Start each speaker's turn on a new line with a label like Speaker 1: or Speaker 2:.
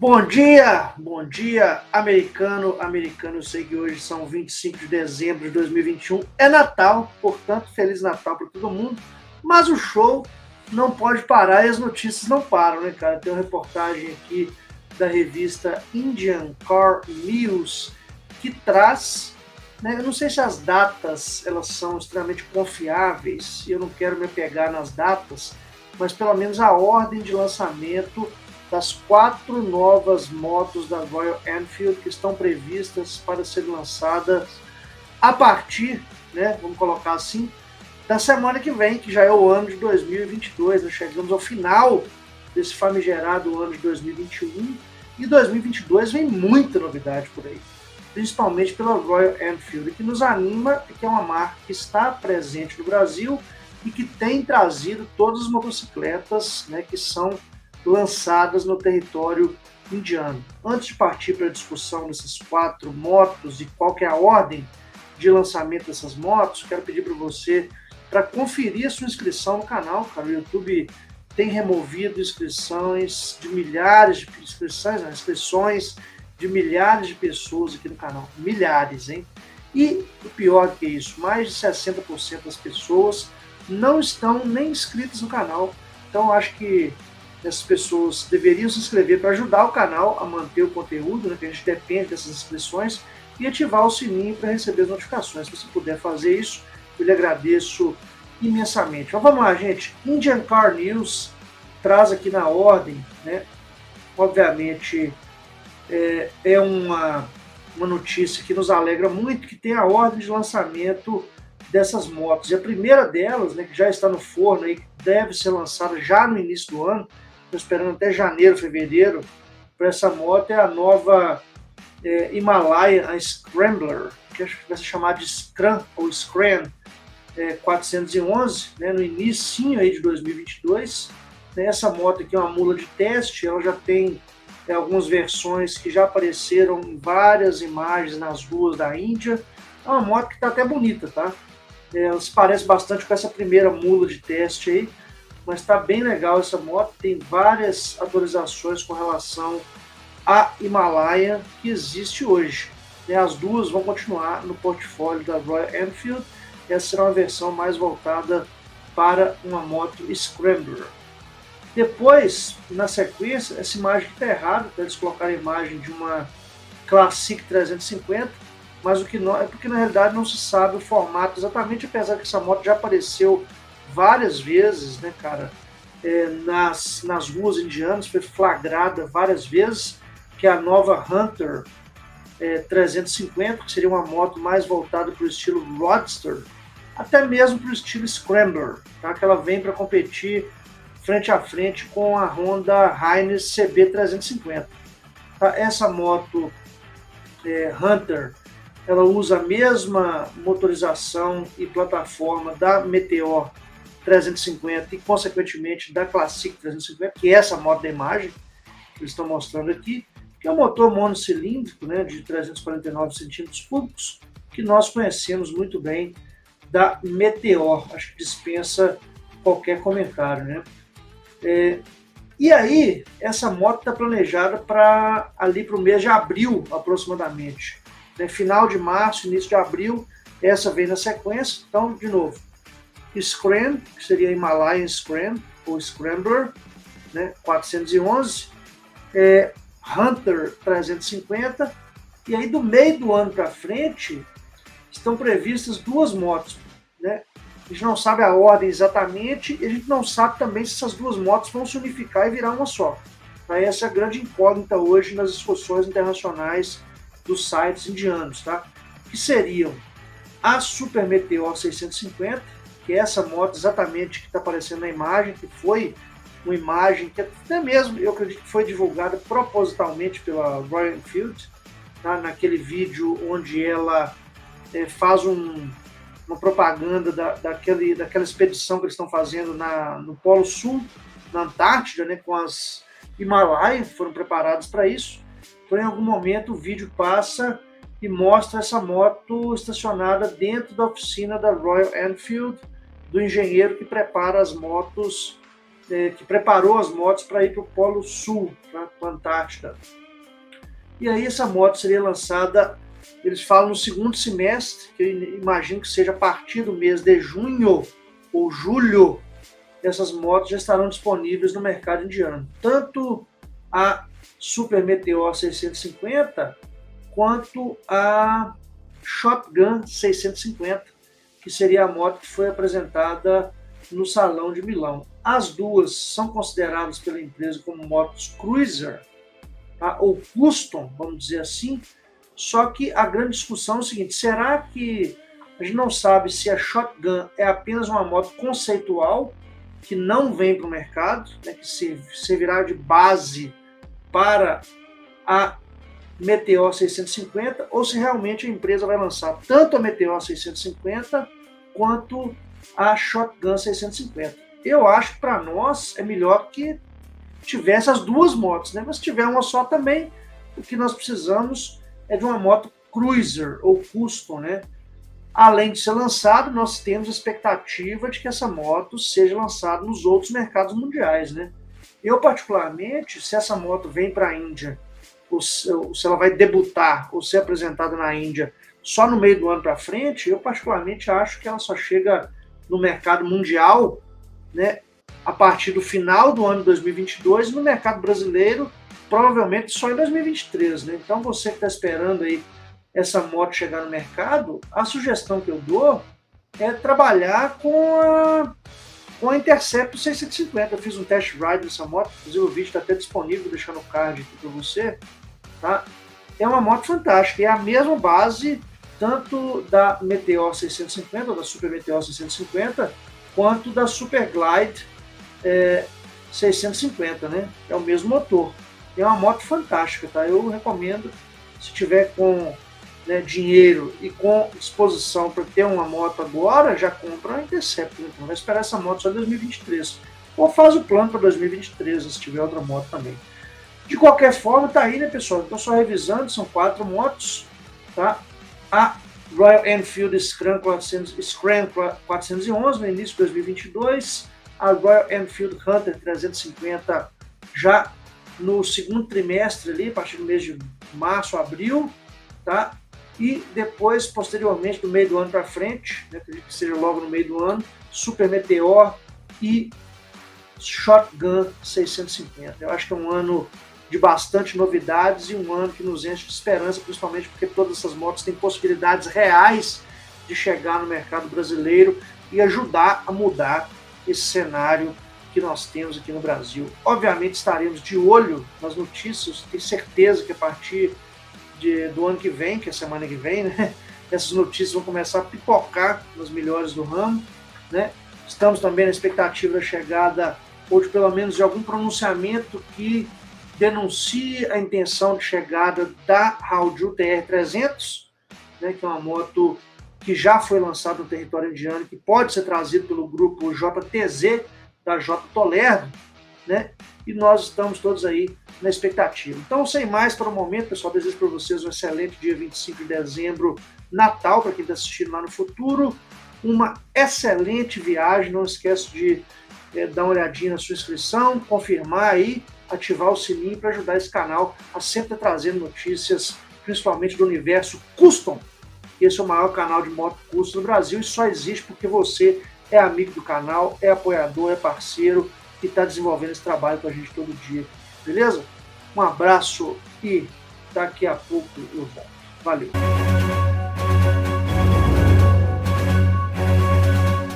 Speaker 1: Bom dia, bom dia, americano, americano. Eu sei que hoje são 25 de dezembro de 2021, é Natal, portanto, Feliz Natal para todo mundo. Mas o show não pode parar e as notícias não param, né, cara? Tem uma reportagem aqui da revista Indian Car News que traz, né, eu não sei se as datas elas são extremamente confiáveis, eu não quero me apegar nas datas, mas pelo menos a ordem de lançamento das quatro novas motos da Royal Enfield que estão previstas para serem lançadas a partir, né, vamos colocar assim, da semana que vem, que já é o ano de 2022. Nós chegamos ao final desse famigerado ano de 2021 e 2022 vem muita novidade por aí, principalmente pela Royal Enfield, que nos anima, que é uma marca que está presente no Brasil e que tem trazido todas as motocicletas né, que são lançadas no território indiano. Antes de partir para a discussão dessas quatro motos e qual é a ordem de lançamento dessas motos, quero pedir para você para conferir a sua inscrição no canal, cara. O YouTube tem removido inscrições de milhares de inscrições, inscrições de milhares de pessoas aqui no canal. Milhares, hein? E o pior que isso, mais de 60% das pessoas não estão nem inscritas no canal. Então acho que essas pessoas deveriam se inscrever para ajudar o canal a manter o conteúdo, né, que a gente depende dessas inscrições, e ativar o sininho para receber as notificações. Se você puder fazer isso, eu lhe agradeço imensamente. Então vamos lá, gente. Indian Car News traz aqui na ordem, né? Obviamente é, é uma, uma notícia que nos alegra muito, que tem a ordem de lançamento dessas motos. E a primeira delas, né, que já está no forno e deve ser lançada já no início do ano, estou esperando até janeiro, fevereiro, para essa moto é a nova é, Himalaya a Scrambler, que acho que vai ser chamada de Scram ou Scram é, 411, né, no início aí de 2022. Né, essa moto aqui é uma mula de teste, ela já tem é, algumas versões que já apareceram em várias imagens nas ruas da Índia. É uma moto que está até bonita, tá? É, ela se parece bastante com essa primeira mula de teste aí mas está bem legal essa moto. Tem várias atualizações com relação à Himalaia que existe hoje. E as duas vão continuar no portfólio da Royal Enfield. Essa será uma versão mais voltada para uma moto Scrambler. Depois, na sequência, essa imagem está errada, tá? eles colocaram a imagem de uma Classic 350, mas o que não é porque na realidade não se sabe o formato exatamente, apesar que essa moto já apareceu várias vezes, né, cara, é, nas, nas ruas indianas, foi flagrada várias vezes, que é a nova Hunter é, 350, que seria uma moto mais voltada para o estilo Roadster, até mesmo para o estilo Scrambler, tá? que ela vem para competir frente a frente com a Honda Heinz CB350. Tá? Essa moto é, Hunter, ela usa a mesma motorização e plataforma da Meteor 350 e, consequentemente, da Classic 350, que é essa moto da imagem que eles estão mostrando aqui, que é um motor monocilíndrico né, de 349 centímetros cúbicos, que nós conhecemos muito bem da Meteor. Acho que dispensa qualquer comentário. Né? É, e aí, essa moto está planejada para ali para o mês de abril, aproximadamente. Né? Final de março, início de abril, essa vem na sequência. Então, de novo, Scram, que seria Himalayan Scram, ou Scrambler, né, 411, é, Hunter 350, e aí do meio do ano para frente estão previstas duas motos, né? A gente não sabe a ordem exatamente e a gente não sabe também se essas duas motos vão se unificar e virar uma só. Tá? Essa é a grande incógnita hoje nas discussões internacionais dos sites indianos, tá? Que seriam a Super Meteor 650 que é essa moto exatamente que está aparecendo na imagem, que foi uma imagem que até mesmo eu acredito que foi divulgada propositalmente pela Royal Enfield, tá? naquele vídeo onde ela é, faz um, uma propaganda da, daquele, daquela expedição que eles estão fazendo na, no Polo Sul, na Antártida, né, com as Himalaias, foram preparadas para isso. Então, em algum momento, o vídeo passa e mostra essa moto estacionada dentro da oficina da Royal Enfield, do engenheiro que prepara as motos é, que preparou as motos para ir para o Polo Sul, para a Antártida. E aí essa moto seria lançada, eles falam no segundo semestre, que eu imagino que seja a partir do mês de junho ou julho, essas motos já estarão disponíveis no mercado indiano. Tanto a Super Meteor 650 quanto a Shotgun 650, que seria a moto que foi apresentada no Salão de Milão. As duas são consideradas pela empresa como motos cruiser, tá? ou custom, vamos dizer assim, só que a grande discussão é o seguinte, será que a gente não sabe se a Shotgun é apenas uma moto conceitual, que não vem para o mercado, né, que servirá de base para a Meteor 650 ou se realmente a empresa vai lançar tanto a Meteor 650 quanto a Shotgun 650. Eu acho que para nós é melhor que tivesse as duas motos, né? mas se tiver uma só também, o que nós precisamos é de uma moto cruiser ou custom, né? Além de ser lançado, nós temos a expectativa de que essa moto seja lançada nos outros mercados mundiais, né? Eu, particularmente, se essa moto vem para a Índia ou se ela vai debutar ou ser apresentada na Índia só no meio do ano para frente, eu particularmente acho que ela só chega no mercado mundial, né, a partir do final do ano 2022 e no mercado brasileiro provavelmente só em 2023, né? Então você que está esperando aí essa moto chegar no mercado, a sugestão que eu dou é trabalhar com a, com a Intercept 650. Eu fiz um test ride dessa moto, inclusive o vídeo está até disponível, deixar no card aqui para você. Tá? É uma moto fantástica, é a mesma base tanto da Meteor 650, da Super Meteor 650, quanto da Super Glide é, 650, né? É o mesmo motor. É uma moto fantástica, tá? Eu recomendo, se tiver com né, dinheiro e com disposição para ter uma moto agora, já compra a Interceptor. Então vai esperar essa moto só em 2023. Ou faz o plano para 2023, se tiver outra moto também. De qualquer forma, tá aí, né, pessoal? Então, só revisando, são quatro motos, tá? A Royal Enfield Scram, 400, Scram 411 no início de 2022, a Royal Enfield Hunter 350 já no segundo trimestre ali, a partir do mês de março, abril, tá? E depois, posteriormente, do meio do ano para frente, né, acredito que seja logo no meio do ano, Super Meteor e Shotgun 650. Eu acho que é um ano de bastante novidades e um ano que nos enche de esperança, principalmente porque todas essas motos têm possibilidades reais de chegar no mercado brasileiro e ajudar a mudar esse cenário que nós temos aqui no Brasil. Obviamente estaremos de olho nas notícias, tenho certeza que a partir de, do ano que vem, que é semana que vem, né, essas notícias vão começar a pipocar nos melhores do ramo. Né? Estamos também na expectativa da chegada, ou de pelo menos de algum pronunciamento que denuncie a intenção de chegada da Hauju TR-300, né, que é uma moto que já foi lançada no território indiano, que pode ser trazido pelo grupo JTZ da J Toledo, né? E nós estamos todos aí na expectativa. Então, sem mais para o momento, pessoal, desejo para vocês um excelente dia 25 de dezembro, Natal, para quem está assistindo lá no futuro. Uma excelente viagem. Não esqueça de é, dar uma olhadinha na sua inscrição, confirmar aí ativar o sininho para ajudar esse canal a sempre trazer notícias, principalmente do universo custom. Esse é o maior canal de moto custom do Brasil e só existe porque você é amigo do canal, é apoiador, é parceiro e está desenvolvendo esse trabalho com a gente todo dia. Beleza? Um abraço e daqui a pouco eu volto. Valeu!